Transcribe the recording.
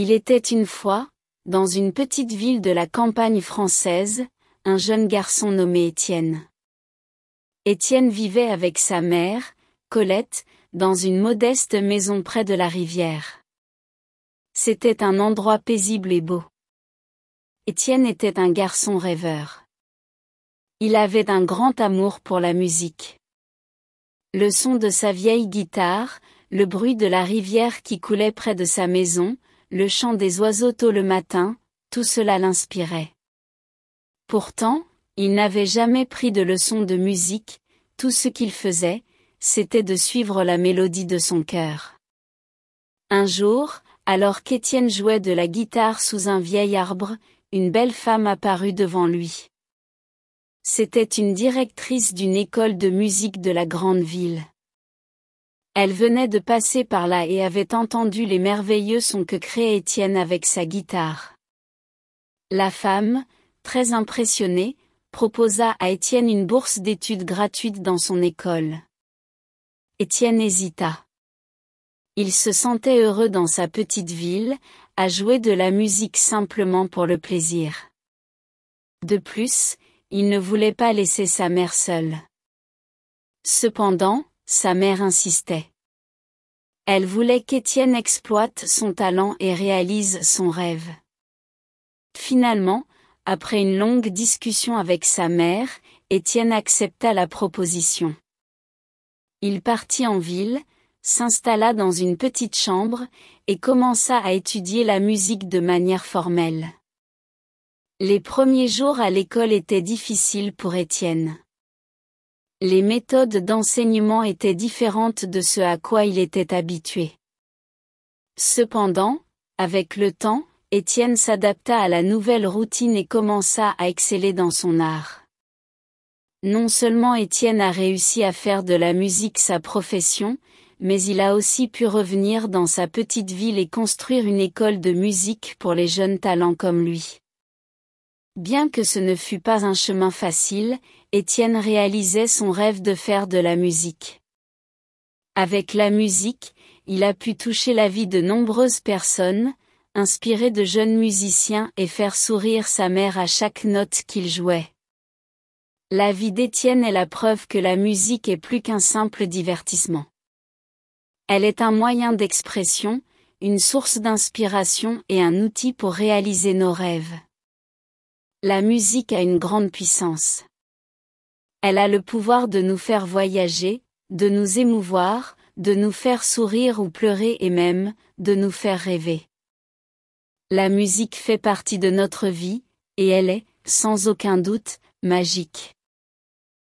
Il était une fois, dans une petite ville de la campagne française, un jeune garçon nommé Étienne. Étienne vivait avec sa mère, Colette, dans une modeste maison près de la rivière. C'était un endroit paisible et beau. Étienne était un garçon rêveur. Il avait un grand amour pour la musique. Le son de sa vieille guitare, le bruit de la rivière qui coulait près de sa maison, le chant des oiseaux tôt le matin, tout cela l'inspirait. Pourtant, il n'avait jamais pris de leçons de musique, tout ce qu'il faisait, c'était de suivre la mélodie de son cœur. Un jour, alors qu'Étienne jouait de la guitare sous un vieil arbre, une belle femme apparut devant lui. C'était une directrice d'une école de musique de la grande ville. Elle venait de passer par là et avait entendu les merveilleux sons que créait Étienne avec sa guitare. La femme, très impressionnée, proposa à Étienne une bourse d'études gratuite dans son école. Étienne hésita. Il se sentait heureux dans sa petite ville, à jouer de la musique simplement pour le plaisir. De plus, il ne voulait pas laisser sa mère seule. Cependant, sa mère insistait. Elle voulait qu'Étienne exploite son talent et réalise son rêve. Finalement, après une longue discussion avec sa mère, Étienne accepta la proposition. Il partit en ville, s'installa dans une petite chambre, et commença à étudier la musique de manière formelle. Les premiers jours à l'école étaient difficiles pour Étienne. Les méthodes d'enseignement étaient différentes de ce à quoi il était habitué. Cependant, avec le temps, Étienne s'adapta à la nouvelle routine et commença à exceller dans son art. Non seulement Étienne a réussi à faire de la musique sa profession, mais il a aussi pu revenir dans sa petite ville et construire une école de musique pour les jeunes talents comme lui. Bien que ce ne fût pas un chemin facile, Étienne réalisait son rêve de faire de la musique. Avec la musique, il a pu toucher la vie de nombreuses personnes, inspirer de jeunes musiciens et faire sourire sa mère à chaque note qu'il jouait. La vie d'Étienne est la preuve que la musique est plus qu'un simple divertissement. Elle est un moyen d'expression, une source d'inspiration et un outil pour réaliser nos rêves. La musique a une grande puissance. Elle a le pouvoir de nous faire voyager, de nous émouvoir, de nous faire sourire ou pleurer et même, de nous faire rêver. La musique fait partie de notre vie, et elle est, sans aucun doute, magique.